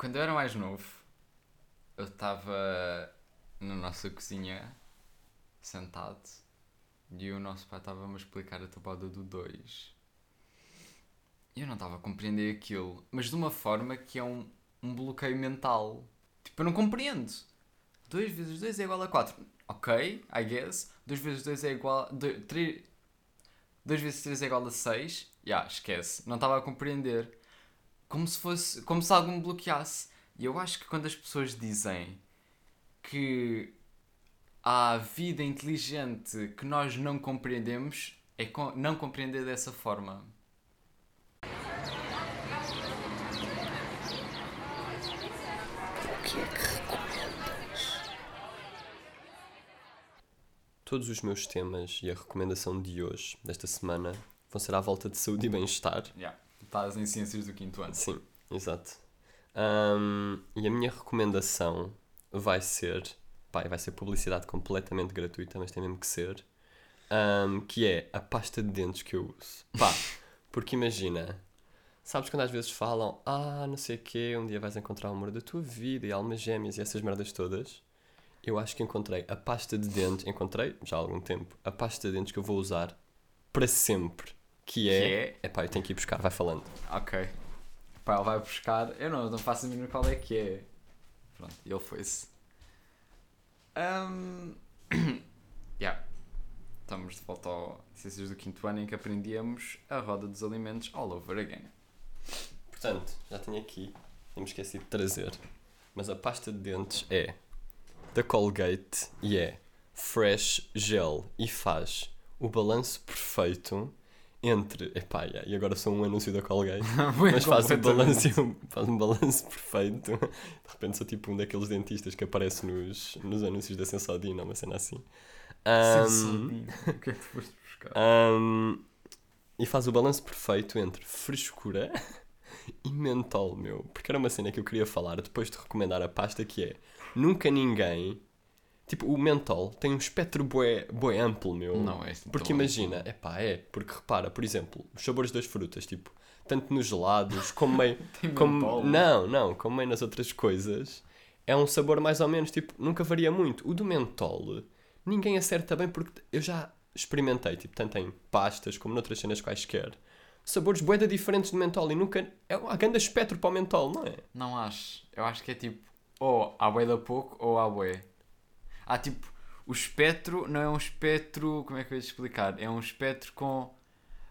quando eu era mais novo, eu estava na nossa cozinha, sentado, e o nosso pai estava-me a explicar a tabuada do 2. E eu não estava a compreender aquilo, mas de uma forma que é um, um bloqueio mental. Tipo, eu não compreendo. 2 vezes 2 é igual a 4. Ok, I guess. 2 vezes 2 é igual. 2 vezes 3 é igual a 6. Já, yeah, esquece. Não estava a compreender. Como se fosse. Como se algo me bloqueasse. E eu acho que quando as pessoas dizem que há vida inteligente que nós não compreendemos, é não compreender dessa forma. O que é que recomendas? Todos os meus temas e a recomendação de hoje, desta semana, vão ser à volta de saúde e bem-estar. Yeah. Estás em ciências do quinto ano. Sim, exato. Um, e a minha recomendação vai ser, pá, vai ser publicidade completamente gratuita, mas tem mesmo que ser, um, que é a pasta de dentes que eu uso. Pá, porque imagina, sabes quando às vezes falam, ah, não sei o quê, um dia vais encontrar o amor da tua vida e almas gêmeas e essas merdas todas. Eu acho que encontrei a pasta de dentes, encontrei já há algum tempo, a pasta de dentes que eu vou usar para sempre. Que é. Que é? Epá, eu tenho que ir buscar, vai falando. Ok. Pá, ele vai buscar. Eu não, não faço a mínima qual é que é. Pronto, ele foi-se. Um... yeah. Estamos de volta ao Ciências do Quinto Ano em que aprendíamos a roda dos alimentos all over again. Portanto, já tenho aqui, não me esqueci de trazer, mas a pasta de dentes é da Colgate e é Fresh Gel e faz o balanço perfeito entre. Epá, yeah, e agora sou um anúncio da Colgate, mas faz um, balanço, faz um balanço perfeito. De repente sou tipo um daqueles dentistas que aparece nos, nos anúncios da Sensodina, uma cena assim. Um, o que é que tu foste buscar? Um, e faz o balanço perfeito entre frescura e mentol, meu. Porque era uma cena que eu queria falar depois de recomendar a pasta que é Nunca ninguém Tipo, o mentol tem um espectro bué, bué amplo, meu. Não é assim Porque imagina, é pá, é. Porque repara, por exemplo, os sabores das frutas, tipo, tanto nos gelados, como meio. como, mentol, não, não, como meio nas outras coisas, é um sabor mais ou menos, tipo, nunca varia muito. O do mentol, ninguém acerta bem porque eu já experimentei, tipo, tanto em pastas como noutras cenas quaisquer. Sabores bué diferentes de mentol e nunca. É uma grande espectro para o mentol, não é? Não acho. Eu acho que é tipo, ou há bué da pouco ou há bué. Há tipo, o espectro não é um espectro, como é que eu ia explicar? É um espectro com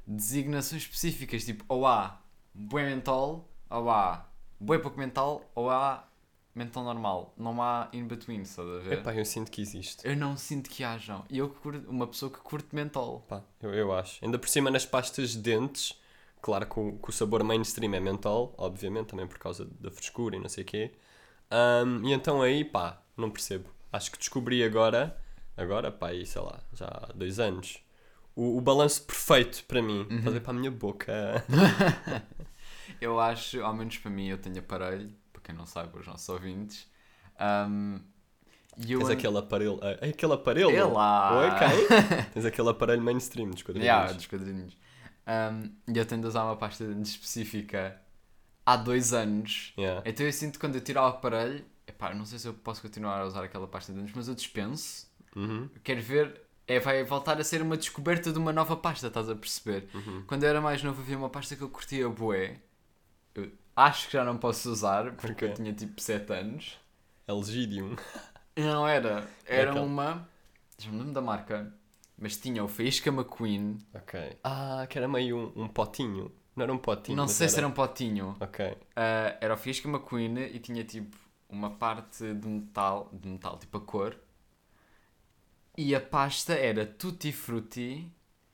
designações específicas, tipo, ou há bué mental, ou há bué pouco mental, ou há mental normal. Não há in between, estás a ver? Epá, eu sinto que existe. Eu não sinto que hajam. E eu curto, uma pessoa que curte mental. Pá, eu, eu acho. Ainda por cima nas pastas de dentes, claro que o, que o sabor mainstream é mental, obviamente, também por causa da frescura e não sei o quê. Um, e então aí, pá, não percebo acho que descobri agora, agora, pá, aí, sei lá, já há dois anos, o, o balanço perfeito para mim, uhum. fazer para a minha boca. eu acho, ao menos para mim, eu tenho aparelho, para quem não sabe, os nossos ouvintes. Um, e eu Tens aquele aparelho. É aquele aparelho? É lá! Ok. Tens aquele aparelho mainstream dos quadrinhos. Yeah, dos quadrinhos. Um, e eu tendo usar uma pasta específica há dois anos. Yeah. Então eu sinto que quando eu tiro o aparelho, Epá, não sei se eu posso continuar a usar aquela pasta de dentes, mas eu dispenso. Uhum. Quero ver. É, vai voltar a ser uma descoberta de uma nova pasta, estás a perceber? Uhum. Quando eu era mais novo havia uma pasta que eu curtia bué. Eu acho que já não posso usar porque okay. eu tinha tipo 7 anos. Elgidium. Não era. Era é uma. Deixa-me lembrar da marca. Mas tinha o Faísca McQueen. Ok. Ah, que era meio um, um potinho. Não era um potinho. Não sei era... se era um potinho. Ok. Uh, era o Faísca McQueen e tinha tipo uma parte de metal, de metal tipo a cor, e a pasta era tutti frutti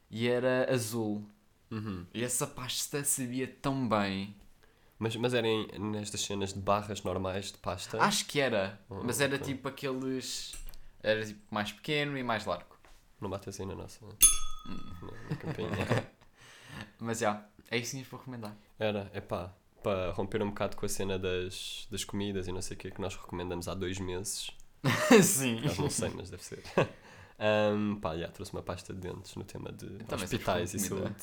e era azul. Uhum. E essa pasta sabia tão bem. Mas, mas era em, nestas cenas de barras normais de pasta? Acho que era, oh, mas era okay. tipo aqueles. Era tipo mais pequeno e mais largo. Não bate assim na nossa. Hum. Na, na mas já, é isso que tinhas para recomendar. Era, é pá, para romper um bocado com a cena das, das comidas e não sei o que que nós recomendamos há dois meses. Sim. Nós não sei, mas deve ser. um, pá, já trouxe uma pasta de dentes no tema de então, hospitais e saúde.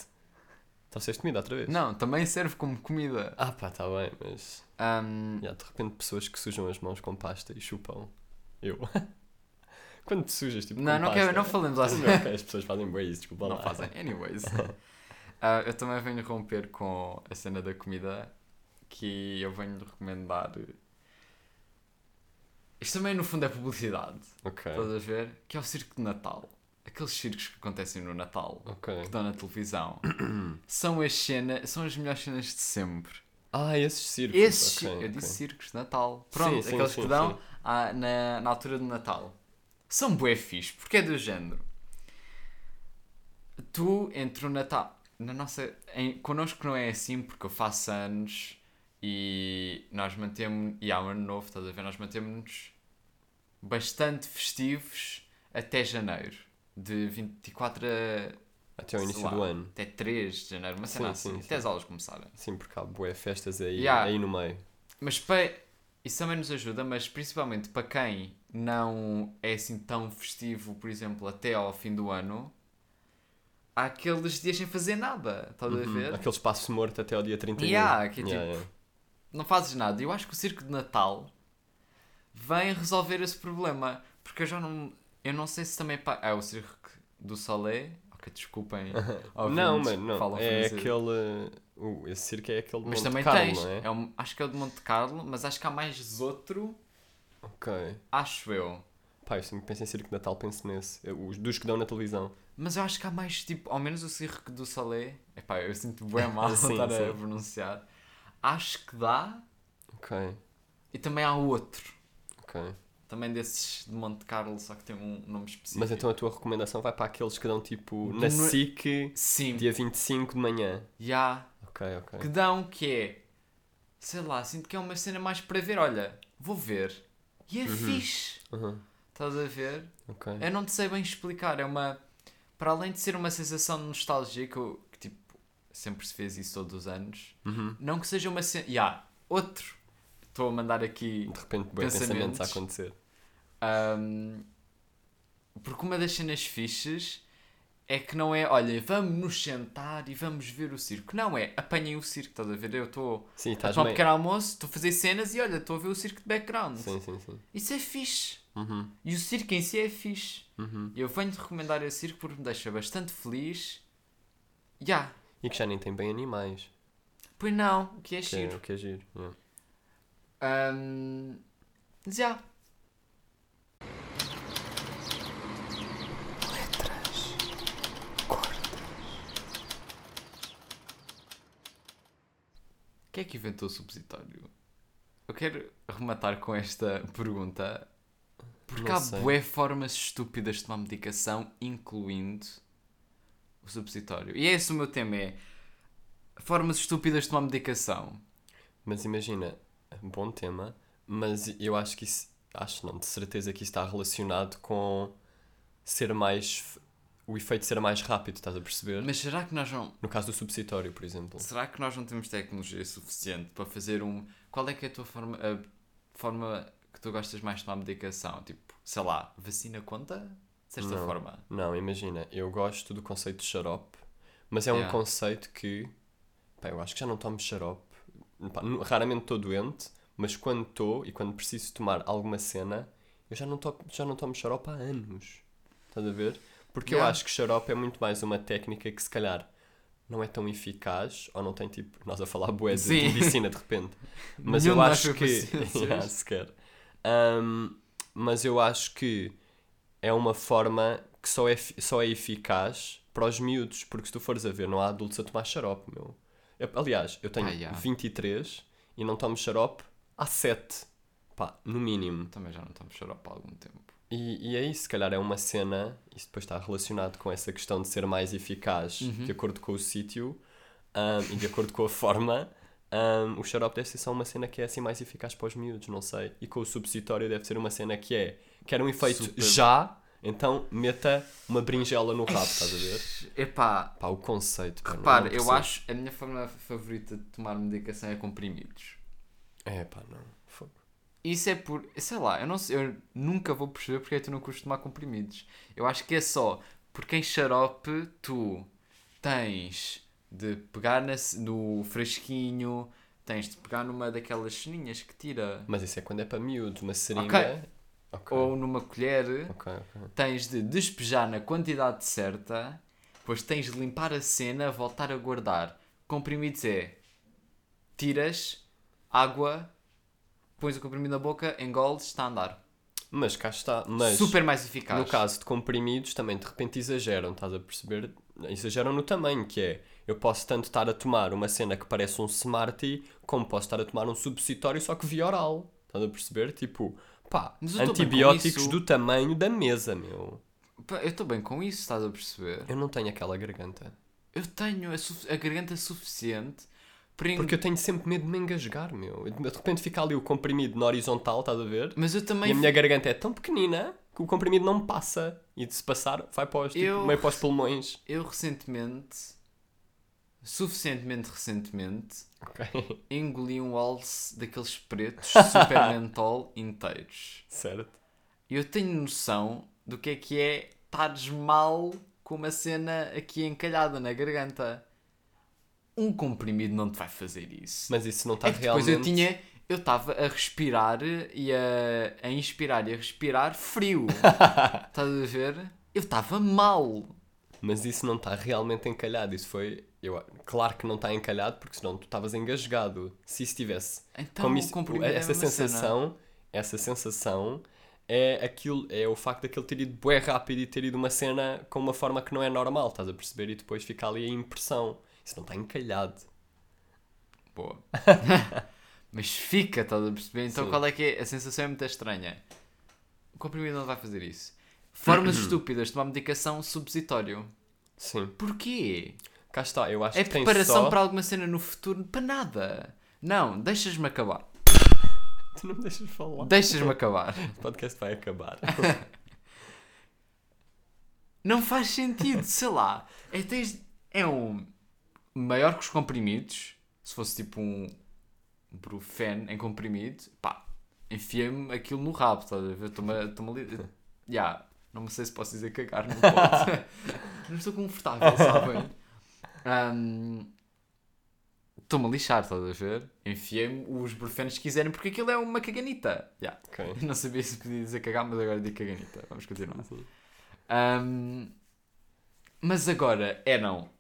Trouxeste comida outra vez? Não, também serve como comida. Ah pá, tá bem, mas. Ahm, Yeah, de repente pessoas que sujam as mãos com pasta e chupam. Eu. Quando te sujas, tipo. não, com não, pasta, quero, não falemos assim. Não, ok, as pessoas fazem bem isso, desculpa Não lá. fazem. Anyways. Ah, eu também venho romper com a cena da comida que eu venho recomendar. Isto também no fundo é publicidade. Ok, Estás a ver? Que é o circo de Natal. Aqueles circos que acontecem no Natal, que dão na televisão. são as cenas, são as melhores cenas de sempre. Ah, esses círculos. Esses, ok, eu ok. disse circos de Natal. Pronto, Sim, sim, aqueles sim, que dão à- na, na altura do Natal. São bué fixe, porque é do género. Tu, entre o Natal... Na nossa... Em, connosco não é assim, porque eu faço anos e nós mantemos... E há um ano novo, estás a ver? Nós mantemos-nos bastante festivos até janeiro. De 24 a... Até sei início lá, do ano. Até 3 de janeiro, uma cena Sim, assim. sim, até sim. as aulas começarem. Sim, porque há boé festas aí, Yeah. aí no meio. Mas para... isso também nos ajuda, mas principalmente para quem não é assim tão festivo, por exemplo, até ao fim do ano, há aqueles dias sem fazer nada, estás a Uhum. ver? Aquele espaço morto até ao dia 31. Yeah, que é Yeah, tipo- yeah. Não fazes nada. Eu acho que o circo de Natal vem resolver esse problema, porque eu já não. Eu não sei se também. pa- É o circo do Solé. Ok, desculpem. Não, mano, não. falam É francês. aquele. o- esse circo é aquele de Mas Monte também Carlo, tens. é? é um- acho que é o de Monte Carlo, mas acho que há mais outro. Ok. Acho eu. Pá, eu sempre penso em circo de Natal, penso nesse. Os dos que dão na televisão. Mas eu acho que há mais, tipo, ao menos o circo do Salé. Epá, eu sinto bem mal Sim, estar a sim. pronunciar. Acho que dá. Ok, E também há outro. ok. Também desses de Monte Carlo, só que tem um nome específico. Mas então a tua recomendação vai para aqueles que dão tipo na no- SIC Sim, dia 25 de manhã. já. Ok, ok. Que dão que é. Sei lá, sinto que é uma cena mais para ver. Olha, vou ver. E é fixe. Uhum, Estás a ver? ok. Eu não te sei bem explicar. É uma. Para além de ser uma sensação de nostalgia, que, eu- sempre se fez isso todos os anos, Uhum. não que seja uma cena. Ya, outro. Estou a mandar aqui. De repente, pensamentos Pensamentos. a acontecer. ahm, porque uma das cenas fixes é que não é, olha, vamos nos sentar e vamos ver o circo. Não é, apanhem o circo, estás a ver? Eu estou a tomar um pequeno almoço, estou a fazer cenas e olha, estou a ver o circo de background. Sim, sim, sim. Isso é fixe. Uhum, E o circo em si é fixe. uhum. Eu venho-te recomendar esse circo porque me deixa bastante feliz. Já. E que já nem tem bem animais. Pois não, o que é Que é, giro. o que é giro. yeah. Ahm, já. Quem é que inventou o supositório? Eu quero rematar com esta pergunta. Porque Não há sei. bué formas estúpidas de tomar medicação, incluindo o supositório. E é esse o meu tema, é formas estúpidas de tomar medicação. Mas imagina, bom tema, mas eu acho que isso, acho não, de certeza que isso está relacionado com ser mais, o efeito ser mais rápido, estás a perceber? Mas será que nós não, No caso do subsitório, por exemplo. será que nós não temos tecnologia suficiente para fazer um... Qual é que é a tua forma, a forma que tu gostas mais de tomar medicação? Tipo, sei lá, vacina conta? De certa Não. forma. Não, imagina, eu gosto do conceito de xarope, mas é um Yeah. conceito que, pá, eu acho que já não tomo xarope, Pá, raramente estou doente, mas quando estou e quando preciso tomar alguma cena, eu já não, to já não tomo xarope há anos, estás a ver? Porque eu Yeah. acho que xarope é muito mais uma técnica que se calhar não é tão eficaz, ou não tem tipo, nós a falar bué de, medicina de repente, mas eu acho que. Yeah, sequer. Ahm, mas eu acho que é uma forma que só é, só é eficaz para os miúdos, porque se tu fores a ver, não há adultos a tomar xarope, meu. Eu- aliás, eu tenho Ah, yeah. 23 e não tomo xarope há 7, pá, no mínimo. Também já não tomo xarope há algum tempo. E, e é isso, se calhar é uma cena, isso depois está relacionado com essa questão de ser mais eficaz Uhum. de acordo com o sítio ahm, e de acordo com a forma. ahm, o xarope deve ser só uma cena que é assim mais eficaz para os miúdos, não sei. E com o supositório deve ser uma cena que é, quer um efeito Super. já, então meta uma brinjela no rabo, estás a ver? Epá, Pá, o conceito. pá, repara, eu acho a minha forma favorita de tomar medicação é comprimidos. É pá, não. Fogo. Isso é por. Sei lá, eu, não sei, eu nunca vou perceber porque é que tu não curtes tomar comprimidos. Eu acho que é só porque em xarope tu tens de pegar na no fresquinho, tens de pegar numa daquelas ceninhas que tira, Mas isso é quando é para miúdos, uma seringa. Ok. Ok. ou numa colher, Ok, ok. tens de despejar na quantidade certa, depois tens de limpar a cena, voltar a guardar. Comprimidos é tiras, água, pões o comprimido na boca, engoles, está a andar. Mas cá está. Mas Super mais eficaz. no caso de comprimidos, também de repente exageram, estás a perceber? Exageram no tamanho, que é. Eu posso tanto estar a tomar uma cena que parece um Smartie, como posso estar a tomar um supositório, só que via oral. Estás a perceber? Tipo, pá, antibióticos do tamanho da mesa, meu. Pá, Eu estou bem com isso, estás a perceber? Eu não tenho aquela garganta. Eu tenho a, a garganta suficiente para. Porque eu tenho sempre medo de me engasgar, meu. De repente fica ali o comprimido na horizontal, estás a ver? Mas eu também. E a minha garganta é tão pequenina que o comprimido não passa. E de se passar, vai para os, tipo, Eu- meio para os pulmões. Eu recentemente, suficientemente recentemente, Ok. engoli um alce daqueles pretos super mentol inteiros. certo. E eu tenho noção do que é que é estares mal com uma cena aqui encalhada na garganta. Um comprimido não te vai fazer isso. Mas isso não está é que depois realmente... eu tinha. Eu estava a respirar e a, a inspirar e a respirar frio. Estás a ver? Eu estava mal. Mas isso não está realmente encalhado. Isso foi... Eu... Claro que não está encalhado, porque senão tu estavas engasgado. Se isso tivesse... Então, como isso, é essa mesma cena. sensação... Essa sensação é aquilo... É o facto daquele ter ido bué rápido e ter ido uma cena com uma forma que não é normal. Estás a perceber? E depois fica ali a impressão. Isso não está encalhado. Boa. Mas fica, estás a perceber? Então Sim. qual é que é? A sensação é muito estranha. O comprimido não vai fazer isso. Formas estúpidas de tomar medicação supositório. Sim. Porquê? Cá está. Eu acho É que tem preparação só... para alguma cena no futuro? Para nada. Não, deixas-me acabar. Tu não me deixas falar. Deixas-me acabar. O podcast vai acabar. Não faz sentido, sei lá. É, tens- é um maior que os comprimidos. Se fosse tipo um Brufen em comprimido, pá, enfia-me aquilo no rabo, estás a ver? Estou-me ali. Ya, não sei se posso dizer cagar, não pode. não estou confortável, sabem? Estou-me a lixar, estás a ver? Enfiei-me os Brufenos que quiserem, porque aquilo é uma caganita. Ya. ok. Eu não sabia se podia dizer cagar, mas agora digo caganita. Vamos continuar. Sim. Ahm, mas agora eram.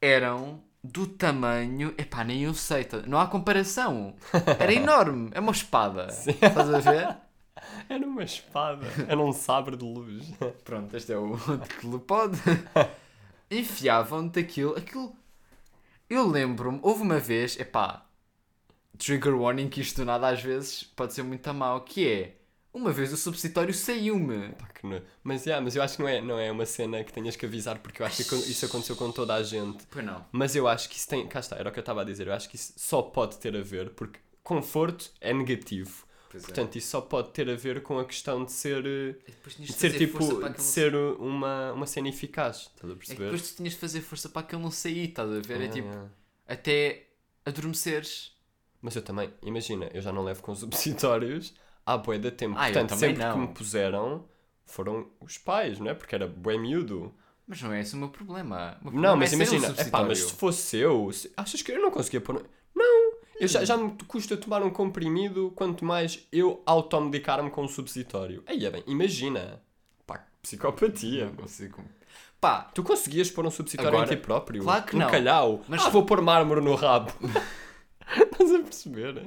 Eram do tamanho. Epá, nem eu sei. tá- Não há comparação. Era enorme. É uma espada. Estás a ver? Era uma espada. Era um sabre de luz. Pronto, este é o Telepod. Enfiavam-te aquilo. Aquilo. Eu lembro-me, houve uma vez. Epá. Trigger warning, que isto do nada às vezes pode ser muito a mau. Que é. Uma vez o subsitório saiu-me. Mas, yeah, mas eu acho que não é, não é uma cena que tenhas que avisar, porque eu acho que isso aconteceu com toda a gente. Pois não. Mas eu acho que isso tem. Cá está, era o que eu estava a dizer. Eu acho que isso só pode ter a ver, porque conforto é negativo. É. Portanto, isso só pode ter a ver com a questão de ser. eh, De ser tipo. De ser uma, uma cena eficaz. Estás a não... É que perceber? depois tu tinhas de fazer força para aquilo não sair, estás a ver? É Ah, tipo, yeah. até adormeceres. Mas eu também, imagina, eu já não levo com supositórios há bué de tempo. Ah, eu Portanto, sempre que não. me puseram, foram os pais, não é? Porque era bué miúdo. Mas não é esse o meu problema. O meu Não, problema mas é imagina, epá, mas se fosse eu, se- achas que eu não conseguia pôr. Não! Eu já, já me custa tomar um comprimido, quanto mais eu automedicar-me com um subsitório. Aí é bem, imagina. Pá, psicopatia. Não consigo. Pá, Tu conseguias pôr um subsitório Agora, em ti próprio? claro que um não. calhau. Mas- Ah, vou pôr mármore no rabo. Estás a perceber?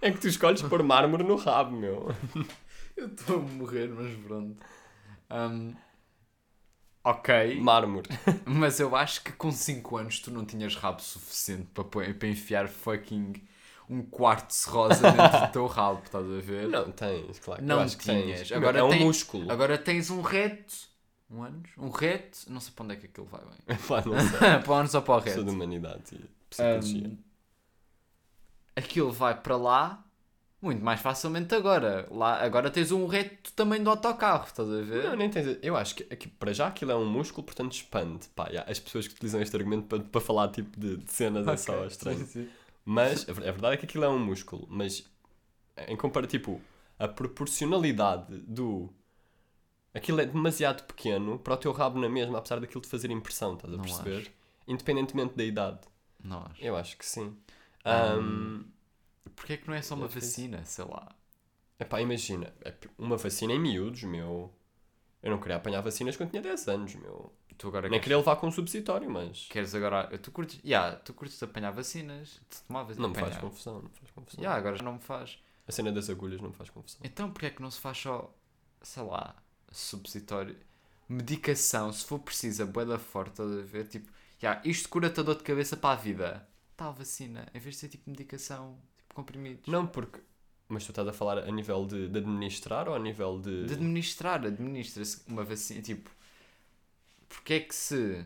É que tu escolhes pôr mármore no rabo, meu. eu estou a morrer, mas pronto. Ahm, ok, Mármore. mas eu acho que com 5 anos tu não tinhas rabo suficiente para, para enfiar fucking um quartzo rosa dentro do teu rabo, estás a ver? Não, tens, claro. Não acho tinhas. tens. Agora é um tem- músculo. Agora tens um reto. Um anos? Um reto? Não sei para onde é que aquilo vai bem. Pá, não sei. para o anos ou para o Sou reto? de humanidade e psicologia. Ahm, aquilo vai para lá muito mais facilmente agora. Lá, agora tens um reto também do autocarro, estás a ver? Não, nem tens. Eu acho que para já aquilo é um músculo, portanto expande. Pá, já, as pessoas que utilizam este argumento para, para falar tipo de, de cenas é só Ok, estranho. sim, sim. Mas a a verdade é que aquilo é um músculo. Mas em compara, tipo, a proporcionalidade do. Aquilo é demasiado pequeno para o teu rabo na mesma, apesar daquilo de fazer impressão, estás a Não perceber? acho. Independentemente da idade. Não acho. Eu acho que sim. Hum. Ahm, Porquê é que não é só uma É vacina? Sei lá. imagina, é p- uma vacina em miúdos, meu. Eu não queria apanhar vacinas quando tinha 10 anos, meu. Tu agora Nem queres, queria levar com um supositório, mas. queres agora. Tu curtes. Yeah, tu curtes apanhar vacinas? De tomar vacinas? Não me faz apanhar. confusão, não me faz confusão. Yeah, agora já não me faz. A cena das agulhas não me faz confusão. Então porquê é que não se faz só, sei lá, subsitório? Medicação, se for precisa, boeda forte, estás a ver? Tipo, yeah, isto cura-te a dor de cabeça para a vida. Tal vacina, em vez de ser tipo medicação, comprimidos. Não, porque. Mas tu estás a falar a nível de, de administrar ou a nível de. De administrar, administra-se uma vacina, tipo, porque é que se.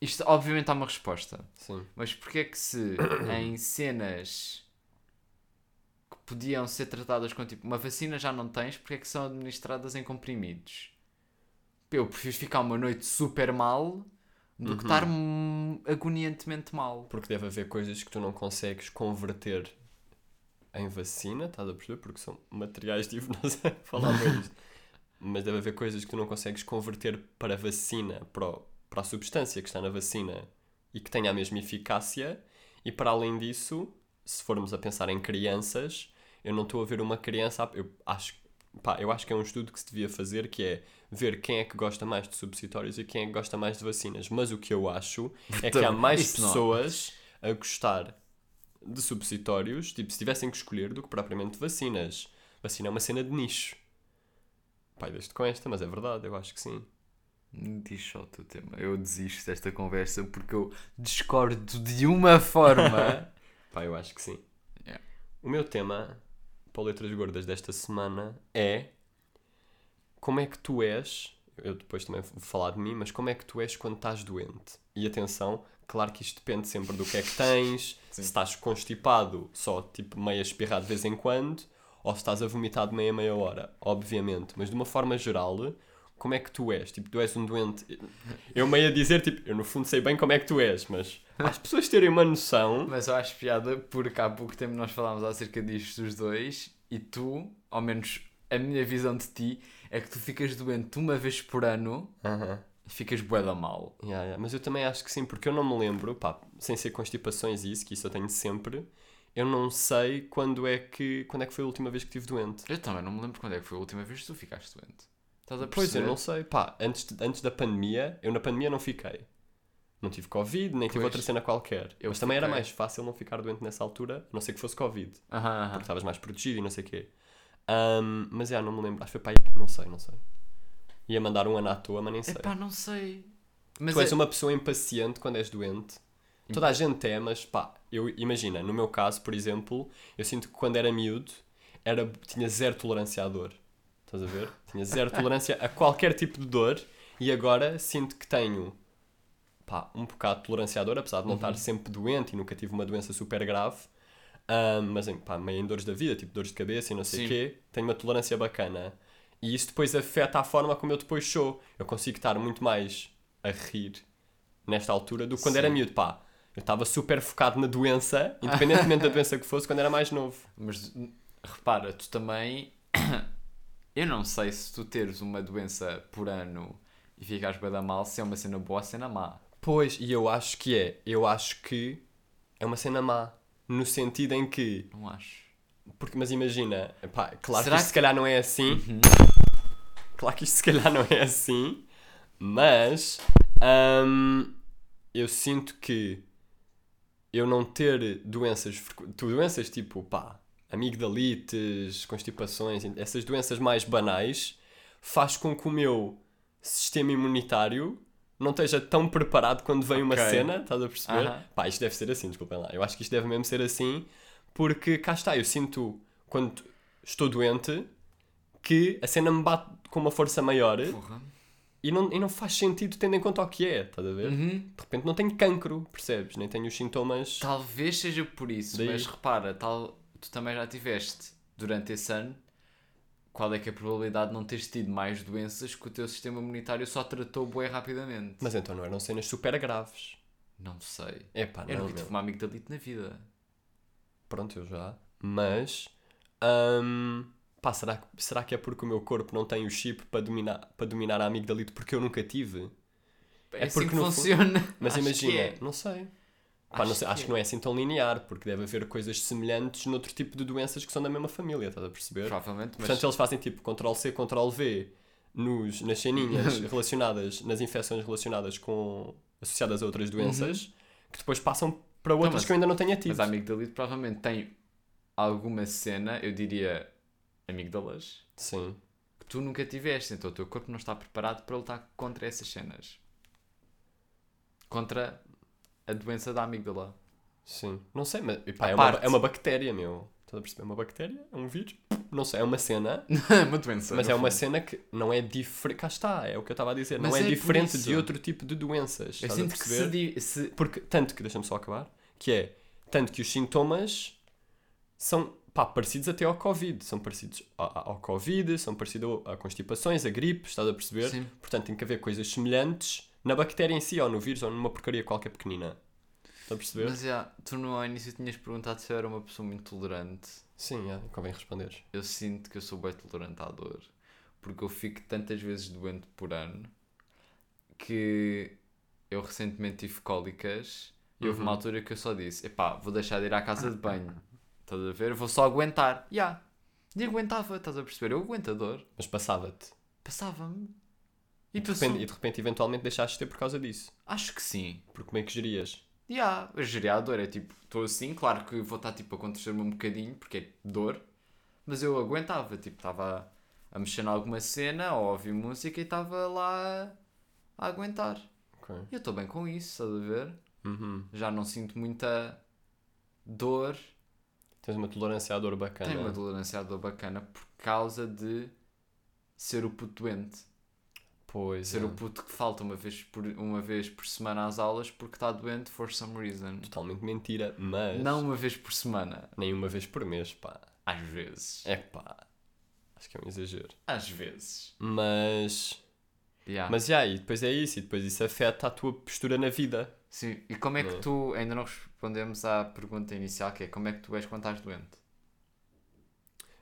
Isto obviamente há uma resposta, Sim. mas porque é que se em cenas que podiam ser tratadas com tipo uma vacina já não tens, porque é que são administradas em comprimidos? Eu prefiro ficar uma noite super mal do Uhum. que estar agoniantemente mal. Porque deve haver coisas que tu não consegues converter em vacina, estás a perceber? Porque são materiais, tipo, sei falar bem isto. Mas deve haver coisas que tu não consegues converter para vacina, para, o- para a substância que está na vacina e que tenha a mesma eficácia. E para além disso, se formos a pensar em crianças, eu não estou a ver uma criança. Eu acho, pá, eu acho que é um estudo que se devia fazer que é ver quem é que gosta mais de supositórios e quem é que gosta mais de vacinas. Mas o que eu acho é que há Também, mais pessoas a gostar de supositórios, tipo, se tivessem que escolher, do que propriamente vacinas. Vacina é uma cena de nicho. Pai, deixo com esta, mas é verdade, eu acho que sim. Diz só o teu tema. Eu desisto desta conversa porque eu discordo de uma forma. Pá, eu acho que sim. Yeah. O meu tema para o Letras Gordas desta semana é como é que tu és, eu depois também vou falar de mim, mas como é que tu és quando estás doente? E atenção, claro que isto depende sempre do que é que tens, se estás constipado, só tipo meia espirrar de vez em quando, ou se estás a vomitar de meia a meia hora, obviamente. Mas de uma forma geral, como é que tu és? Tipo, tu és um doente. Eu meio a dizer, tipo, eu no fundo sei bem como é que tu és, mas as pessoas terem uma noção. Mas eu acho piada porque há pouco tempo nós falámos acerca disto dos dois e tu, ao menos a minha visão de ti, é que tu ficas doente uma vez por ano Aham. e ficas bué da mal. Yeah, yeah. Mas eu também acho que sim, porque eu não me lembro, pá, sem ser constipações e isso, que isso eu tenho sempre, eu não sei quando é que, quando é que foi a última vez que estive doente. Eu também não me lembro quando é que foi a última vez que tu ficaste doente. Estás a Pois, eu não sei. Pá, antes, de- antes da pandemia, eu na pandemia não fiquei. Não tive Covid, nem tive Pois. outra cena qualquer. Eu Mas também era fiquei. mais fácil não ficar doente nessa altura, a não ser que fosse Covid. Aham, aham. Porque estavas mais protegido e não sei o quê. Ahm, mas já, não me lembro. Acho que foi pá, aí- não sei, não sei. Ia mandar um ano à toa, mas nem sei. Epá, não sei. Mas tu és é- uma pessoa impaciente quando és doente. Toda a gente é, mas pá, eu imagina, no meu caso, por exemplo, eu sinto que quando era miúdo era, tinha zero tolerância à dor. Estás a ver? Tinha zero tolerância a qualquer tipo de dor e agora sinto que tenho pá, um bocado de tolerância à dor, apesar de não estar sempre doente e nunca tive uma doença super grave. Ah, mas em, pá, meio em dores da vida, tipo dores de cabeça e não sei o quê, tenho uma tolerância bacana. E isso depois afeta a forma como eu depois sou. Eu consigo estar muito mais a rir nesta altura do que quando Sim. era miúdo. Pá, eu estava super focado na doença, independentemente da doença que fosse, quando era mais novo. Mas repara, tu também. Eu não sei se tu teres uma doença por ano e ficares bem da mal, se é uma cena boa ou cena má. Pois, e eu acho que é. Eu acho que é uma cena má. No sentido em que. Não acho. Porque, mas imagina, pá, claro Será que isto que- se calhar não é assim. Claro que isto se calhar não é assim. Mas. hum, eu sinto que. Eu não ter doenças. Doenças tipo, pá, amigdalites, constipações, essas doenças mais banais, faz com que o meu sistema imunitário não esteja tão preparado quando vem uma Ok. cena, estás a perceber? Aham. Pá, isto deve ser assim, desculpem lá. Eu acho que isto deve mesmo ser assim, porque cá está, eu sinto quando estou doente que a cena me bate com uma força maior Porra. e não, e não faz sentido tendo em conta o que é, estás a ver? Uhum. De repente não tenho cancro, percebes? Nem tenho os sintomas. Talvez seja por isso, Daí. mas repara, tal, tu também já tiveste durante esse ano. Qual é que é a probabilidade de não teres tido mais doenças que o teu sistema imunitário só tratou bué rapidamente? Mas então não eram cenas super graves. Não sei. É pá, Eu não, nunca meu. tive uma amigdalite na vida. Pronto, eu já. Mas, hum, pá, será, que- será que é porque o meu corpo não tem o chip para dominar, para dominar a amigdalite porque eu nunca tive? É, É assim porque fu- funciona. Mas Acho imagina, é. não sei. Pá, não sei, acho que não é assim tão linear, porque deve haver coisas semelhantes noutro tipo de doenças que são da mesma família, estás a perceber? Provavelmente, mas Portanto, eles fazem tipo Ctrl-C, Ctrl-V nos, nas ceninhas relacionadas, nas infecções relacionadas com associadas a outras doenças, que depois passam para outras Uhum. mas- que eu ainda não tenha tido. Mas a amigdalite provavelmente tem alguma cena, eu diria amígdalas, Sim. que tu nunca tiveste. Então o teu corpo não está preparado para lutar contra essas cenas. Contra a doença da amígdala. Sim. Não sei, mas pá, À é, uma, parte. é uma bactéria, meu. Estás a perceber? É uma bactéria? É um vírus? Não sei, é uma cena, uma doença. mas é uma fundo. cena que não é diferente. Cá está, é o que eu estava a dizer. Mas não é, é diferente de outro tipo de doenças. Eu sinto que se, di- se Porque, tanto que, deixa-me só acabar, que é, tanto que os sintomas são, pá, parecidos até ao Covid. São parecidos ao, ao Covid, são parecidos a constipações, a gripe, estás a perceber? Sim. Portanto, tem que haver coisas semelhantes na bactéria em si, ou no vírus, ou numa porcaria qualquer pequenina. Estás a perceber? Mas já, tu no início tinhas perguntado se eu era uma pessoa muito tolerante. Sim, é, convém responder. Eu sinto que eu sou bem tolerante à dor. Porque eu fico tantas vezes doente por ano que eu recentemente tive cólicas e houve uma Uhum. altura que eu só disse: epá, vou deixar de ir à casa de banho. Estás a ver? Vou só aguentar. Ya. Yeah. E aguentava, estás a perceber? Eu aguento a dor. Mas passava-te. Passava-me. E de, passou. repente, e de repente, eventualmente, deixaste de ter por causa disso. Acho que sim. Porque como é que gerias? Ya, a gerir a dor é tipo, estou assim, claro que vou estar tipo a acontecer-me um bocadinho, porque é dor, mas eu aguentava, tipo, estava a mexer em alguma cena ou a ouvir música e estava lá a aguentar. Ok. E eu estou bem com isso, estás a ver? Uhum. Já não sinto muita dor, Tens uma tolerância à dor bacana. tenho uma tolerância à dor bacana por causa de ser o puto doente. Pois Ser é. o puto que falta uma vez por, uma vez por semana às aulas porque está doente for some reason. Totalmente mentira, mas Não uma vez por semana, nem uma vez por mês, pá. às vezes. É pá. Acho que é um exagero. Às vezes. Mas. Yeah. Mas já, e depois é isso, e depois isso afeta a tua postura na vida. Sim. E como é que é? tu. Ainda não respondemos à pergunta inicial que é como é que tu és quando estás doente?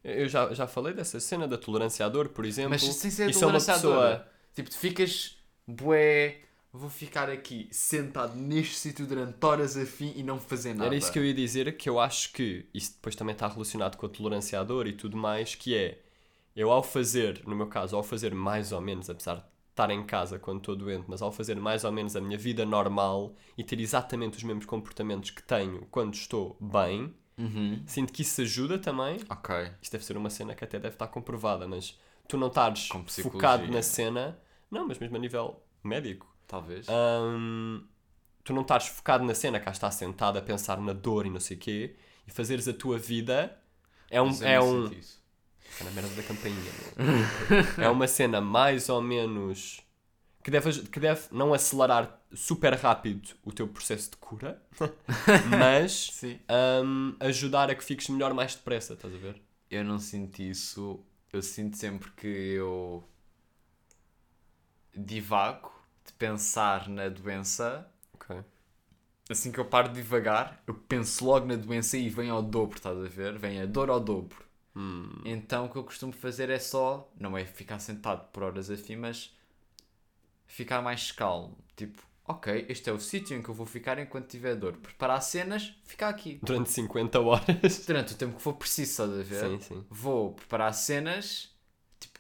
Eu já, já falei dessa cena da tolerância à dor, por exemplo. Mas sem ser Isso é uma pessoa. Tipo, tu ficas bué. Vou ficar aqui sentado neste sítio durante horas a fim e não fazer nada. Era isso que eu ia dizer, que eu acho que isso depois também está relacionado com a tolerância à dor e tudo mais, que é eu ao fazer, no meu caso, ao fazer mais ou menos, apesar de estar em casa quando estou doente, mas ao fazer mais ou menos a minha vida normal e ter exatamente os mesmos comportamentos que tenho quando estou bem, Uhum. sinto que isso ajuda também. Ok. Isto deve ser uma cena que até deve estar comprovada, mas tu não estares focado na cena, não, mas mesmo a nível médico. Talvez. Hum, tu não estás focado na cena, cá estás sentado a pensar na dor e não sei o quê, e fazeres a tua vida é um. Mas É um isso. Fica na merda da campainha. é uma cena mais ou menos. Que deve, que deve não acelerar super rápido o teu processo de cura, mas hum, ajudar a que fiques melhor mais depressa, estás a ver? Eu não sinto isso. Eu sinto sempre que eu divago de pensar na doença. Ok. Assim que eu paro de divagar, eu penso logo na doença e vem ao dobro, estás a ver? Vem a dor ao dobro. Hum, Então o que eu costumo fazer é só, não é ficar sentado por horas a fim, mas ficar mais calmo. Tipo, ok, este é o sítio em que eu vou ficar enquanto tiver dor. Preparar cenas, ficar aqui. durante 50 horas. Durante o tempo que for preciso, estás a ver? Sim, sim. vou preparar cenas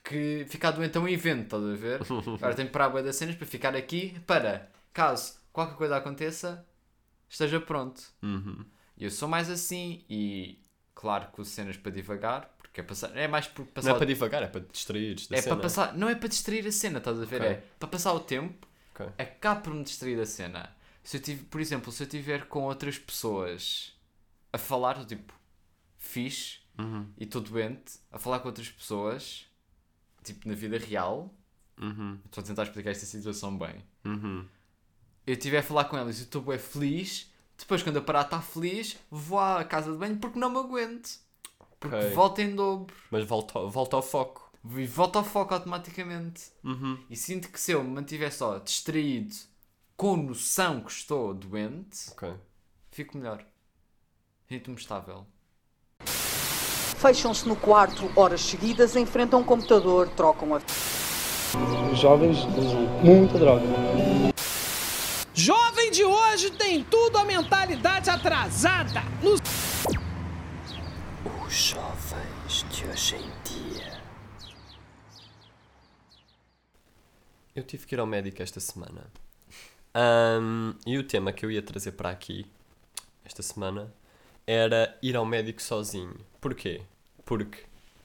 que ficar doente é um evento, estás a ver? Agora tenho que preparar bué das cenas para ficar aqui para caso qualquer coisa aconteça, esteja pronto. Uhum. Eu sou mais assim e claro que cenas para divagar, porque é, passar, é mais por Não passar é o- para divagar, é para da é cena. para passar, não é para distrair a cena, estás a ver? Ok. É para passar o tempo, Ok. acaba por me distrair da cena. Se eu tive, por exemplo, se eu estiver com outras pessoas a falar, tipo, fixe, Uhum. e estou doente a falar com outras pessoas, tipo na vida real, Uhum. estou a tentar explicar esta situação bem. Uhum. Eu estiver a falar com elas e estou bem feliz, depois quando eu parar estar feliz, vou à casa de banho porque não me aguento. Porque Ok. volta em dobro. Mas volta, ao- volta ao foco. E volta ao foco automaticamente. Uhum. E sinto que se eu me mantiver só distraído, com noção que estou doente, Ok. fico melhor. Sinto-me estável. Fecham-se no quarto horas seguidas, enfrentam um computador, trocam a. Os jovens usam muita droga. Jovem de hoje tem tudo a mentalidade atrasada. No... Os jovens de hoje em dia. Eu tive que ir ao médico esta semana. Ahm, e o tema que eu ia trazer para aqui, esta semana, era ir ao médico sozinho. Porquê? Porque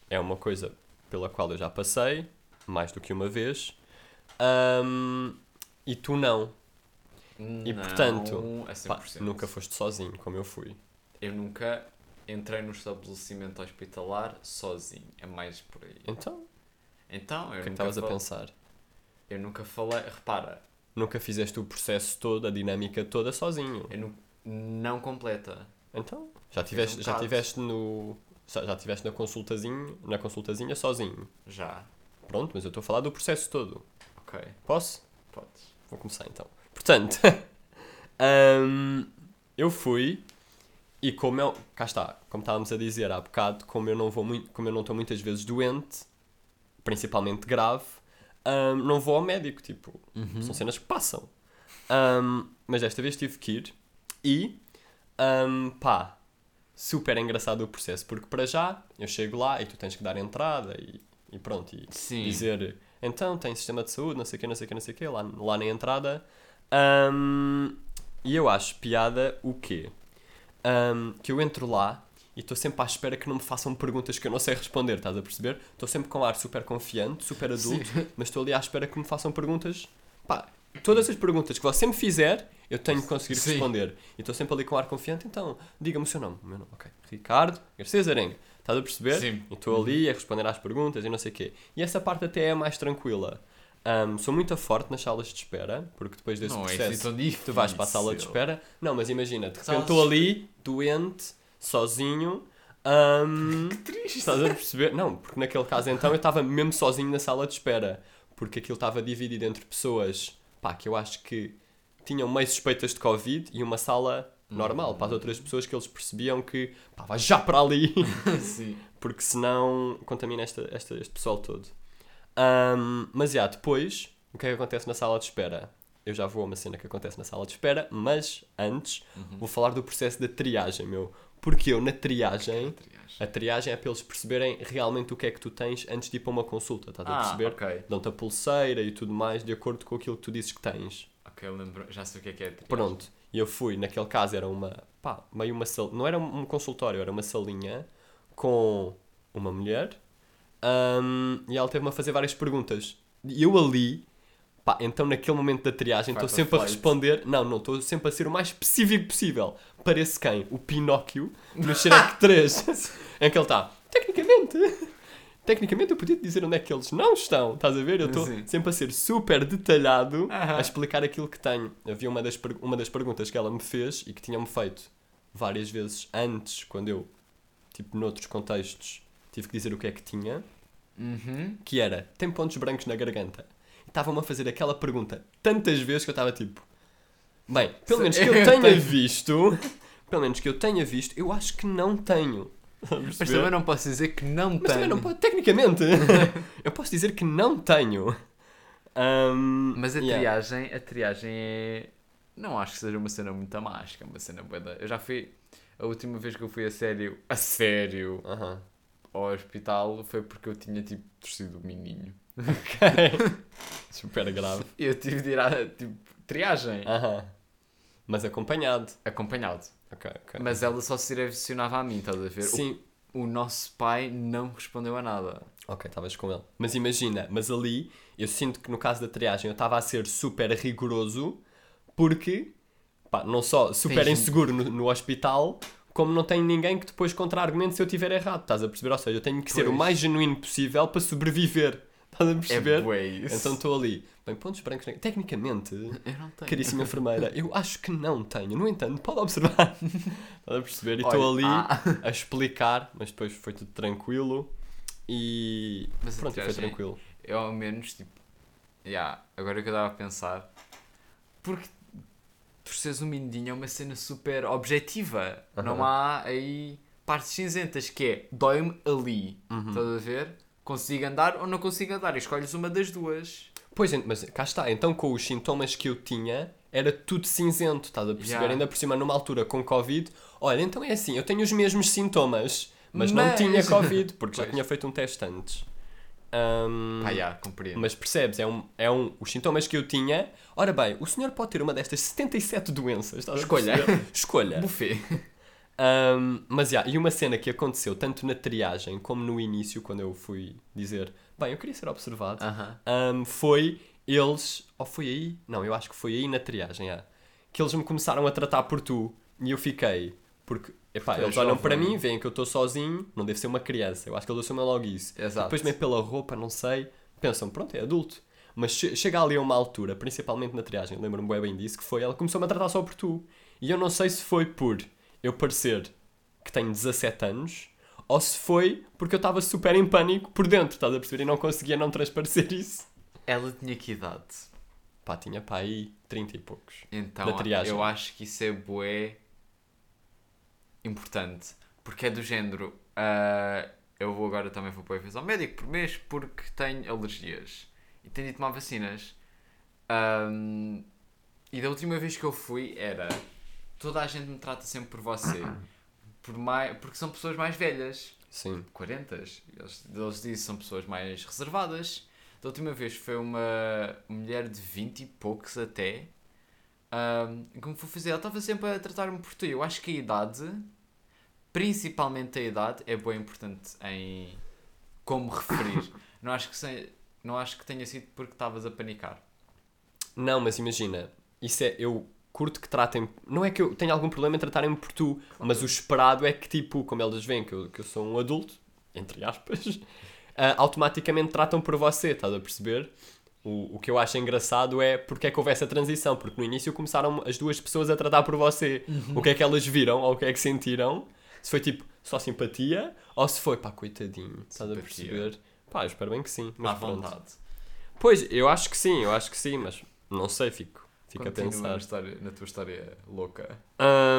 é uma coisa pela qual eu já passei, mais do que uma vez, ahm, e tu não. E Não, portanto, a Pá, 100%. nunca foste sozinho, como eu fui. Eu nunca entrei no estabelecimento hospitalar sozinho. É mais por aí. Então, Então, eu o que é estavas a pensar? Eu nunca falei. Repara, Nunca fizeste o processo todo, a dinâmica toda sozinho. eu nu- não completa. Então, já Fiz tiveste, um já tiveste no. Já já tiveste na consultazinho, na consultazinha sozinho. Já. Pronto, mas eu estou a falar do processo todo. Ok, Posso? podes. Vou começar então. Portanto, hum, eu fui e como eu. Cá está, como estávamos a dizer há bocado, como eu não vou muito, como eu não estou muitas vezes doente, principalmente grave, hum, não vou ao médico, tipo, são cenas que passam. Hum, mas desta vez tive que ir e hum, pá, super engraçado o processo, porque para já eu chego lá e tu tens que dar entrada e, e pronto, e Sim. dizer então tem sistema de saúde, não sei o que, não sei o que, não sei o que, lá, lá na entrada. Hum, e eu acho piada o quê? Hum, que eu entro lá e estou sempre à espera que não me façam perguntas que eu não sei responder, estás a perceber? Estou sempre com um ar super confiante, super adulto, mas estou ali à espera que me façam perguntas. Pá, todas as perguntas que você me fizer, eu tenho que conseguir Sim. responder. E estou sempre ali com um ar confiante, então diga-me o seu nome. O meu nome, ok. Ricardo Garcês Arenga. Estás a perceber? Sim. E estou ali a responder às perguntas e não sei o quê. E essa parte até é mais tranquila. Ahm, sou muito forte nas salas de espera, porque depois desse Não é processo assim tão difícil. tu vais para a sala de espera. Não, mas imagina, de repente estou ali, doente, sozinho. ahm, Que triste. Estás a perceber? Não, porque naquele caso então eu estava mesmo sozinho na sala de espera. Porque aquilo estava dividido entre pessoas pá, que eu acho que tinham meio suspeitas de Covid e uma sala normal para as outras pessoas que eles percebiam que pá, vai já para ali. Porque senão contamina esta, esta, este pessoal todo. Ahm, mas já, depois, o que é que acontece na sala de espera? Eu já vou a uma cena que acontece na sala de espera, mas antes vou falar do processo da triagem, meu. Porque eu, na triagem, a triagem é para eles perceberem realmente o que é que tu tens antes de ir para uma consulta, estás a Ah, perceber? ok. Dão-te a pulseira e tudo mais de acordo com aquilo que tu dizes que tens. Ok, eu lembro. Já sei o que é que é. triagem. Pronto, e eu fui, naquele caso era uma, pá, meio uma sal... não era um consultório, era uma salinha com uma mulher hum, e ela teve-me a fazer várias perguntas. E eu ali, pá, então naquele momento da triagem estou sempre a flight. responder, não, não, estou sempre a ser o mais específico possível. Parece quem? O Pinóquio no Shrek 3, em que ele está, tecnicamente... Tecnicamente eu podia te dizer onde é que eles não estão, estás a ver? Eu estou sempre a ser super detalhado a Aham. explicar aquilo que tenho. Havia uma das, uma das perguntas que ela me fez e que tinham-me feito várias vezes antes, quando eu, tipo, noutros contextos, tive que dizer o que é que tinha, Uhum. que era, tem pontos brancos na garganta? Estavam-me a fazer aquela pergunta tantas vezes que eu estava tipo, bem, pelo menos que eu tenha tenho. visto, pelo menos que eu tenha visto, eu acho que não tenho. Mas também não posso dizer que não Mas tenho. também não tecnicamente, eu posso dizer que não tenho. Ahm, Mas a yeah. triagem, a triagem é. Não acho que seja uma cena muito másca, é uma cena da- Eu já fui. A última vez que eu fui a sério, a sério, Aham. Ao hospital foi porque eu tinha tipo torcido o mininho. Ok. Super grave. E eu tive de ir à tipo, triagem. Aham. Mas acompanhado. Acompanhado. Ok, ok. Mas ela só se direcionava a mim, estás a ver? O- Sim. O, nosso pai não respondeu a nada. Ok, estavas com ele. Mas imagina, mas ali eu sinto que no caso da triagem eu estava a ser super rigoroso porque, pá, não só super Tens- inseguro no, no hospital, como não tenho ninguém que depois contra-argumente se eu estiver errado. Estás a perceber? Ou seja, eu tenho que ser o Pois. mais genuíno possível para sobreviver. Estás a perceber? É bué isso. Então estou ali. Bem, pontos brancos. Tecnicamente, Eu não tenho. caríssima enfermeira, eu acho que não tenho. No entanto, pode observar. Estás a perceber? E estou ali ah. a explicar, mas depois foi tudo tranquilo. E Mas pronto, foi tranquilo. Eu ao menos, tipo, yeah, agora que eu estava a pensar, porque torceres um mindinho é uma cena super objetiva. Aham. Não há aí partes cinzentas que é dói-me ali. Uhum. Estás a ver? Consigo andar ou não consigo andar. E escolhes uma das duas. Pois, mas cá está. Então, com os sintomas que eu tinha, era tudo cinzento, estás a perceber? Yeah. Ainda por cima, numa altura com Covid. Olha, então é assim, eu tenho os mesmos sintomas, mas, não Mas- tinha Covid, porque já Pois. tinha feito um teste antes. Já, compreendo. mas percebes, é um, é um, os sintomas que eu tinha. Ora bem, o senhor pode ter uma destas 77 doenças, estás Escolha. Escolha. Buffet. Um, mas já, e uma cena que aconteceu tanto na triagem como no início, quando eu fui dizer, bem, eu queria ser observado, Aham. um, foi eles, ou foi aí? Não, eu acho que foi aí na triagem, é, que eles me começaram a tratar por tu e eu fiquei, porque, epá, é eles olham para mim, veem que eu estou sozinho, não deve ser uma criança, eu acho que eles assumem logo isso. Exato. Depois meio pela roupa, não sei, pensam, pronto, é adulto. Mas che- chega ali a uma altura, principalmente na triagem, lembro-me bem, bem disso, que foi, ela começou-me a tratar só por tu. E eu não sei se foi por eu parecer que tenho 17 anos, ou se foi porque eu estava super em pânico por dentro, estás a perceber? E não conseguia não transparecer isso. Ela tinha que idade? Pá, tinha pá aí 30 e poucos. Então, Da triagem. eu acho que isso é bué importante. Porque é do género. ah, eu vou agora também vou para ao médico por mês porque tenho alergias. E tenho de tomar vacinas. Ahm, e da última vez que eu fui era. Toda a gente me trata sempre por você. Por mais, porque são pessoas mais velhas. Sim. 40. Eles, eles dizem que são pessoas mais reservadas. Da última vez foi uma mulher de 20 e poucos até. Que me foi fazer. Ela estava sempre a tratar-me por tu. Eu acho que a idade, principalmente a idade, é bem importante em como referir. não, acho que se- não acho que tenha sido porque estavas a panicar. Não, mas imagina, isso é. Eu curto que tratem. Não é que eu tenha algum problema em tratarem-me por tu, mas o esperado é que, tipo, como eles veem que eu, que eu sou um adulto, entre aspas, ah, automaticamente tratam por você, estás a perceber? O, o que eu acho engraçado é porque é que houve essa transição, porque no início começaram as duas pessoas a tratar por você. O que é que elas viram ou o que é que sentiram? Se foi tipo só simpatia ou se foi pá, coitadinho, estás a perceber? Pá, eu espero bem que sim. À Mas pronto. vontade. Pois, eu acho que sim, eu acho que sim, mas não sei, fico, fico a pensar. Na, história- na tua história louca.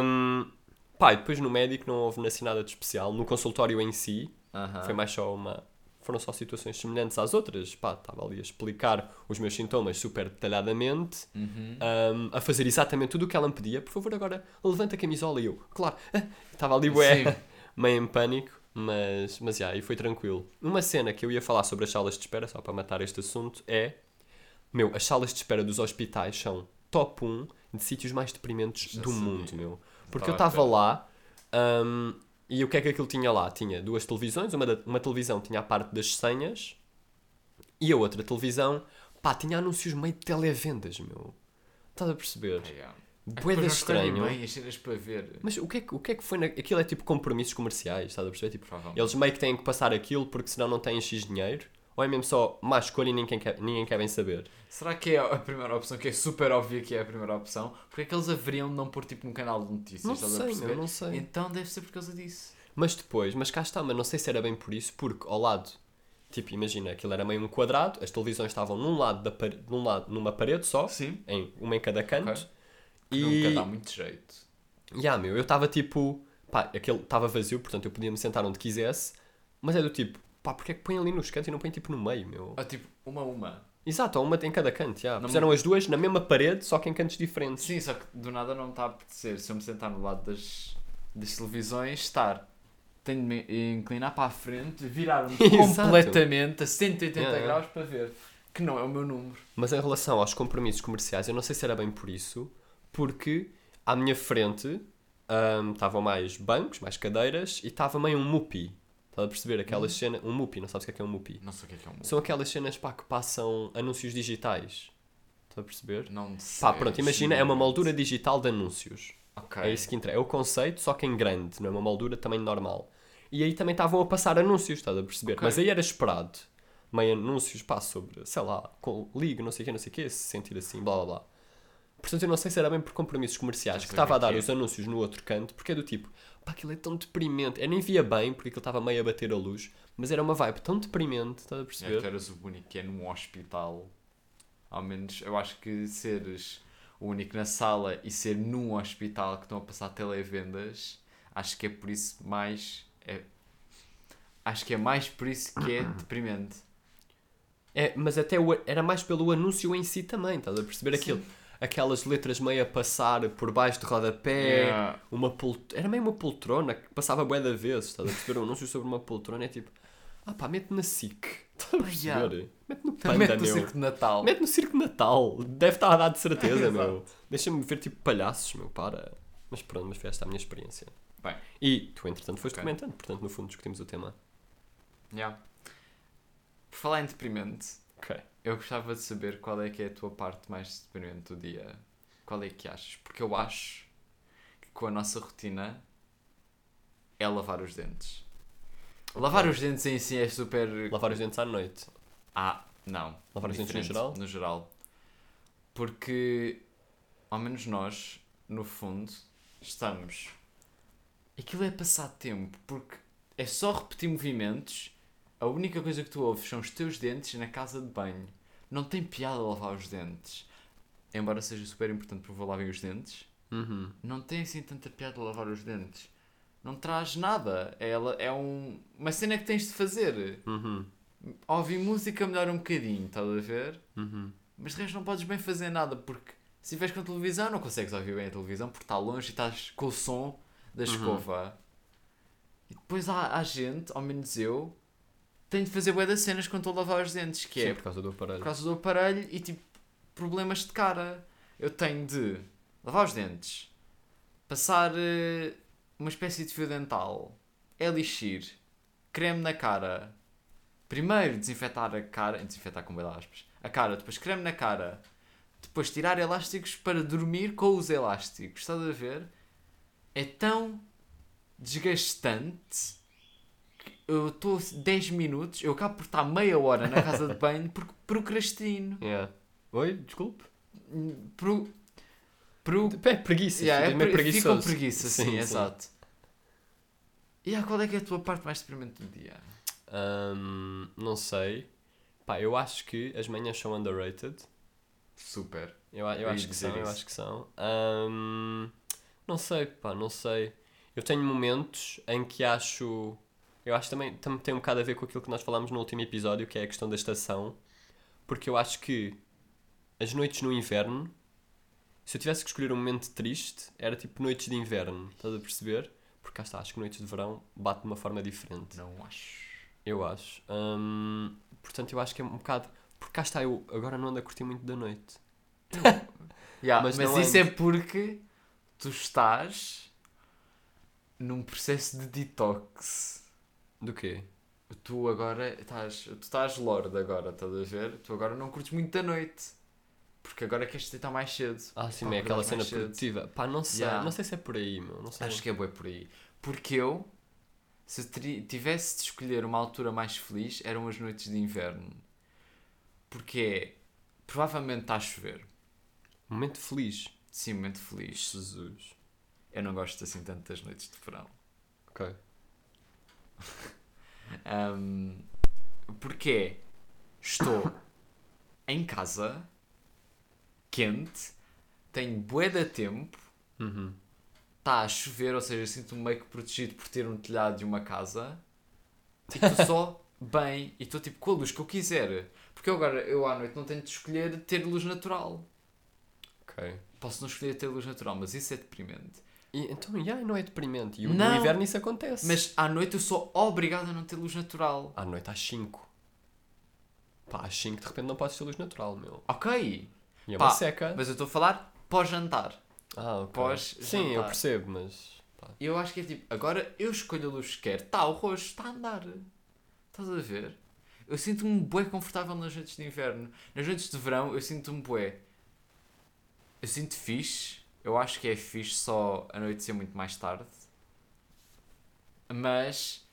Hum, pá, e depois no médico não houve assim nada de especial. No consultório em si, Aham. foi mais só uma. Foram só situações semelhantes às outras. Pá, estava ali a explicar os meus sintomas super detalhadamente, Uhum. hum, a fazer exatamente tudo o que ela me pedia. Por favor, agora levanta a camisola e eu, claro, estava ali, bué, meio em pânico, mas, mas já, e foi tranquilo. Uma cena que eu ia falar sobre as salas de espera, só para matar este assunto, é. Meu, as salas de espera dos hospitais são top 1 de sítios mais deprimentes Já do mundo, meu. Porque eu estava lá hum, e o que é que aquilo tinha lá? Tinha duas televisões, uma, da- uma televisão tinha a parte das senhas e a outra televisão, pá, tinha anúncios meio de televendas, meu. Estás a perceber? Yeah. Depois não escolhem estranho. bem as cenas para ver. Mas o que, é que, o que é que foi? Na... Aquilo é tipo compromissos comerciais, estás a perceber? Tipo, eles meio que têm que passar aquilo porque senão não têm X dinheiro. Ou é mesmo só má escolha e ninguém quer, ninguém quer bem saber? Será que é a primeira opção, que é super óbvia que é a primeira opção? Porque é que eles haveriam de não pôr tipo num canal de notícias? Não sei, meu, não sei. Então deve ser por causa disso. Mas depois, mas cá está, mas não sei se era bem por isso, porque ao lado, tipo, imagina, aquilo era meio um quadrado, as televisões estavam num lado, da pare... num lado numa parede só, Sim. em, uma em cada canto. Ok. E, Nunca dá muito jeito. Ya, meu, eu estava tipo. Pá, aquele estava vazio, portanto eu podia me sentar onde quisesse, mas é do tipo, pá, porque é que põe ali nos cantos e não põe tipo no meio, meu? Ah, tipo, uma a uma. Exato, há uma em cada canto, já. Não- Puseram as duas na mesma parede, só que em cantos diferentes. Sim, só que do nada não me está a apetecer. Se eu me sentar no lado das, das televisões, estar. Tenho de me inclinar para a frente, virar-me Exato. completamente a 180 Yeah, yeah. graus para ver. Que não é o meu número. Mas em relação aos compromissos comerciais, eu não sei se era bem por isso, porque à minha frente ahm, estavam mais bancos, mais cadeiras e estava meio um mupi. Estás a perceber? Aquelas cenas. Um mupi, não sabes o que é que é um mupi? Não sei o que é que é um São aquelas cenas pá, que passam anúncios digitais. Estás a perceber? Não sei. Pá, pronto, imagina, é uma sinceramente. moldura digital de anúncios. Ok. É isso que interessa. É o conceito, só que em grande, não é uma moldura também normal. E aí também estavam a passar anúncios, estás a perceber? Ok. Mas aí era esperado. Meio anúncios, pá, sobre, sei lá, com ligue, não sei o quê, não sei o quê, se sentir assim, blá blá blá. Portanto, eu não sei se era bem por compromissos comerciais que o estava a é dar é. os anúncios no outro canto, porque é do tipo, pá, aquilo é tão deprimente. Eu nem via bem, porque aquilo estava meio a bater a luz, mas era uma vibe tão deprimente, estás a É, perceber? tu eras o único que é num hospital. Ao menos eu acho que seres o único na sala e ser num hospital que estão a passar televendas, Acho que é por isso mais. É, acho que é mais por isso que é deprimente. É, mas até o- era mais pelo anúncio em si também, estás a perceber aquilo? Aquelas letras meio a passar por baixo de rodapé, Yeah. uma pol- era meio uma poltrona que passava bué da vezes, estás a perceber? Um anúncio sobre uma poltrona é tipo, ah pá, mete na SIC, estás a perceber? Yeah. Mete no Panda, no meu. Circo de Natal. Mete no Circo de Natal, deve estar a dar de certeza, meu. Exato. Deixa-me ver tipo palhaços, meu, para. Mas pronto, mas foi esta a minha experiência. Bem. E tu, entretanto, foste Ok. comentando, portanto, no fundo, discutimos o tema. Yeah. Por falar em deprimente, Ok. eu gostava de saber qual é que é a tua parte mais deprimente do dia. Qual é que achas? Porque eu acho que com a nossa rotina é lavar os dentes. Lavar os dentes em si é super. Lavar os dentes à noite. Ah, não. Lavar os dentes no geral? No geral. Porque, ao menos nós, no fundo, estamos. Aquilo é passar tempo, porque é só repetir movimentos. A única coisa que tu ouves são os teus dentes na casa de banho. Não tem piada lavar os dentes. Embora seja super importante vou lavem os dentes, Uhum. não tem assim tanta piada lavar os dentes. Não traz nada. É, ela- é um, uma cena que tens de fazer. Uhum. Ouvir música melhora um bocadinho, estás a ver? Uhum. Mas de resto não podes bem fazer nada porque se estiveres com a televisão não consegues ouvir bem a televisão porque está longe e estás com o som da escova. E depois há, há gente, ao menos eu, tenho de fazer bué das cenas quando estou a lavar os dentes, que Sim, é por causa do aparelho. por causa do aparelho e tipo problemas de cara. Eu tenho de lavar os dentes, passar eh, uma espécie de fio dental, elixir, creme na cara. Primeiro desinfetar a cara, desinfetar com aspas, a cara, depois creme na cara, depois tirar elásticos para dormir com os elásticos. Estás a ver? É tão desgastante eu estou 10 minutos, eu acabo por estar meia hora na casa de banho porque procrastino. Yeah. Oi, desculpe. Pro, pro, É preguiça, yeah, é, fica meio pre- fico com preguiça, sim, exato. E ah, qual é que é a tua parte mais deprimente do dia? Ahm, não sei. Pá, eu acho que as manhãs são underrated. Super. Eu, eu acho que são, eu acho que são. Ahm, não sei, pá, não sei. Eu tenho momentos em que acho. Eu acho também, também tem um bocado a ver com aquilo que nós falámos no último episódio, que é a questão da estação. Porque eu acho que as noites no inverno, se eu tivesse que escolher um momento triste, era tipo noites de inverno, estás a perceber? Porque cá está, acho que noites de verão bate de uma forma diferente. Não acho. Eu acho. Hum, portanto, eu acho que é um bocado. Porque cá está, eu agora não ando a curtir muito da noite. Yeah, Mas mas isso é- é porque tu estás num processo de detox. Do quê? Tu agora estás. Tu estás lord agora, estás a ver? Tu agora não curtes muito da noite. Porque agora queres deitar mais cedo. Ah, sim, Pá, é aquela cena cedo. produtiva. Pá, não sei. Yeah. Não sei se é por aí, meu. Não sei. Acho que é bem por aí. Porque eu, se tivesse de escolher uma altura mais feliz, eram as noites de inverno. Porque é. Provavelmente está a chover. Momento feliz. Sim, momento feliz. Jesus. Eu não gosto assim tanto das noites de verão. Ok. Ahm, porque estou em casa, quente, tenho bué de tempo, Uhum. está a chover, ou seja, sinto-me meio que protegido por ter um telhado e uma casa. E estou só bem e estou tipo com a luz que eu quiser. Porque eu agora, eu à noite não tenho de escolher ter luz natural. Ok. Posso não escolher ter luz natural, mas isso é deprimente. E, então, yeah, não é deprimente. E o- Não. no inverno isso acontece. Mas à noite eu sou obrigado a não ter luz natural. À noite às 5. Pá, às 5 de repente não podes ter luz natural, meu. Ok, E é Pá, uma seca. mas eu estou a falar pós-jantar. Ah, ok. pós Sim, eu percebo, mas. Pá. Eu acho que é tipo, agora eu escolho a luz que quero. Está o roxo, está a andar. Estás a ver? Eu sinto-me bué confortável nas noites de inverno. Nas noites de verão eu sinto-me bué. Eu sinto fixe. Eu acho que é fixe só a noite ser muito mais tarde. Mas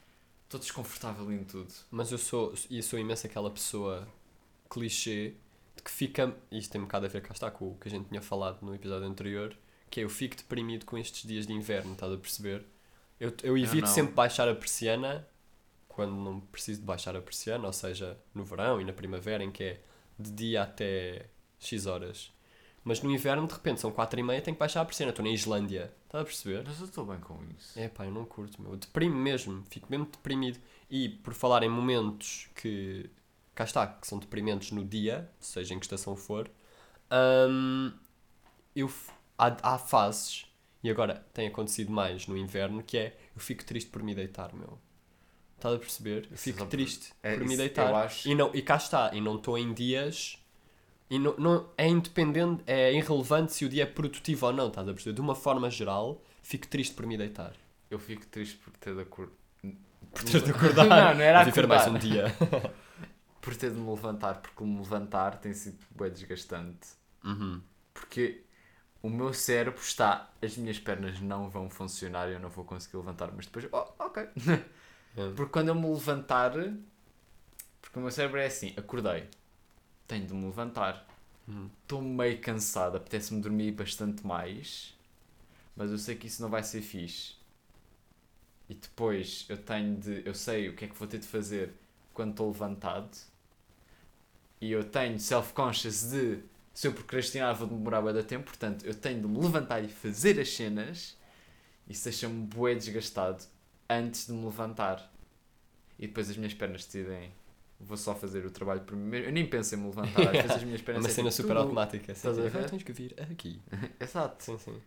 estou desconfortável em tudo. Mas eu sou, e sou imenso aquela pessoa clichê de que fica. Isto tem um bocado a ver, cá está, com o que a gente tinha falado no episódio anterior, que é eu fico deprimido com estes dias de inverno, estás a perceber? Eu, eu evito não. sempre baixar a persiana quando não preciso de baixar a persiana, ou seja, no verão e na primavera, em que é de dia até X horas. Mas no inverno, de repente, são 4 e meia, tenho que baixar a persiana. Estou na Islândia, estás a perceber? Mas eu estou bem com isso. É pá, eu não curto, meu. Eu deprimo mesmo, fico mesmo deprimido. E por falar em momentos que. cá está, que são deprimentes no dia, seja em que estação for, hum, eu, há, há fases, e agora tem acontecido mais no inverno, que é eu fico triste por me deitar, meu. Estás a perceber? Eu fico por- triste é, por me deitar. acho- E, não, e cá está, e não estou em dias. E não, não, é independente, é irrelevante se o dia é produtivo ou não, estás a perceber? De uma forma geral, fico triste por me deitar. Eu fico triste por ter de acordar. Por ter de acordar. Não, não era viver mais acordar. um dia. Por ter de me levantar, porque me levantar tem sido bem desgastante. Uhum. Porque o meu cérebro está. As minhas pernas não vão funcionar e eu não vou conseguir levantar, mas depois. Oh, ok. É. Porque quando eu me levantar. Porque o meu cérebro é assim: acordei, tenho de me levantar. Estou meio cansado, apetece-me dormir bastante mais, mas eu sei que isso não vai ser fixe. E depois eu tenho de. Eu sei o que é que vou ter de fazer quando estou levantado. E eu tenho self-conscious de se eu procrastinar vou demorar bué de tempo, portanto eu tenho de me levantar e fazer as cenas. Isso deixa-me bué desgastado antes de me levantar. E depois as minhas pernas decidem. Vou só fazer o trabalho por mim mesmo. Eu nem penso em me levantar, às vezes as minhas É pernas uma é cena tipo, super tudo- automática. Assim, Estás a agora ver? tens que vir aqui. Exato. Sim, sim.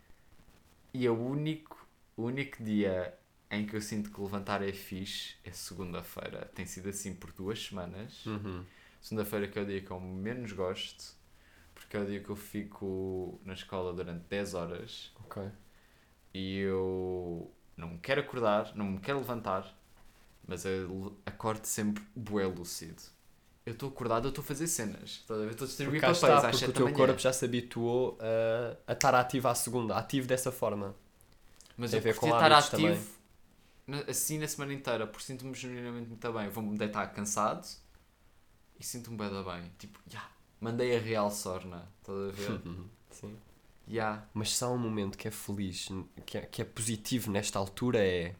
E é o único, o único dia em que eu sinto que levantar é fixe é segunda-feira. Tem sido assim por duas semanas. Uhum. Segunda-feira que é o dia que eu menos gosto, porque é o dia que eu fico na escola durante 10 horas Ok. e eu não me quero acordar, não me quero levantar, mas eu acordo sempre bué lúcido. Eu estou acordado, eu estou a fazer cenas. Estou a distribuir papéis está, às porque 7 o teu corpo já se habituou a, a estar ativo à segunda, ativo dessa forma. Mas Tem eu curti estar ativo assim na semana inteira, porque sinto-me genuinamente muito bem. Vou-me deitar cansado e sinto-me bem bem. Tipo, já, mandei a real sorna. Estás a ver? Sim. Já. Mas se há um momento que é feliz, que é, que é positivo nesta altura é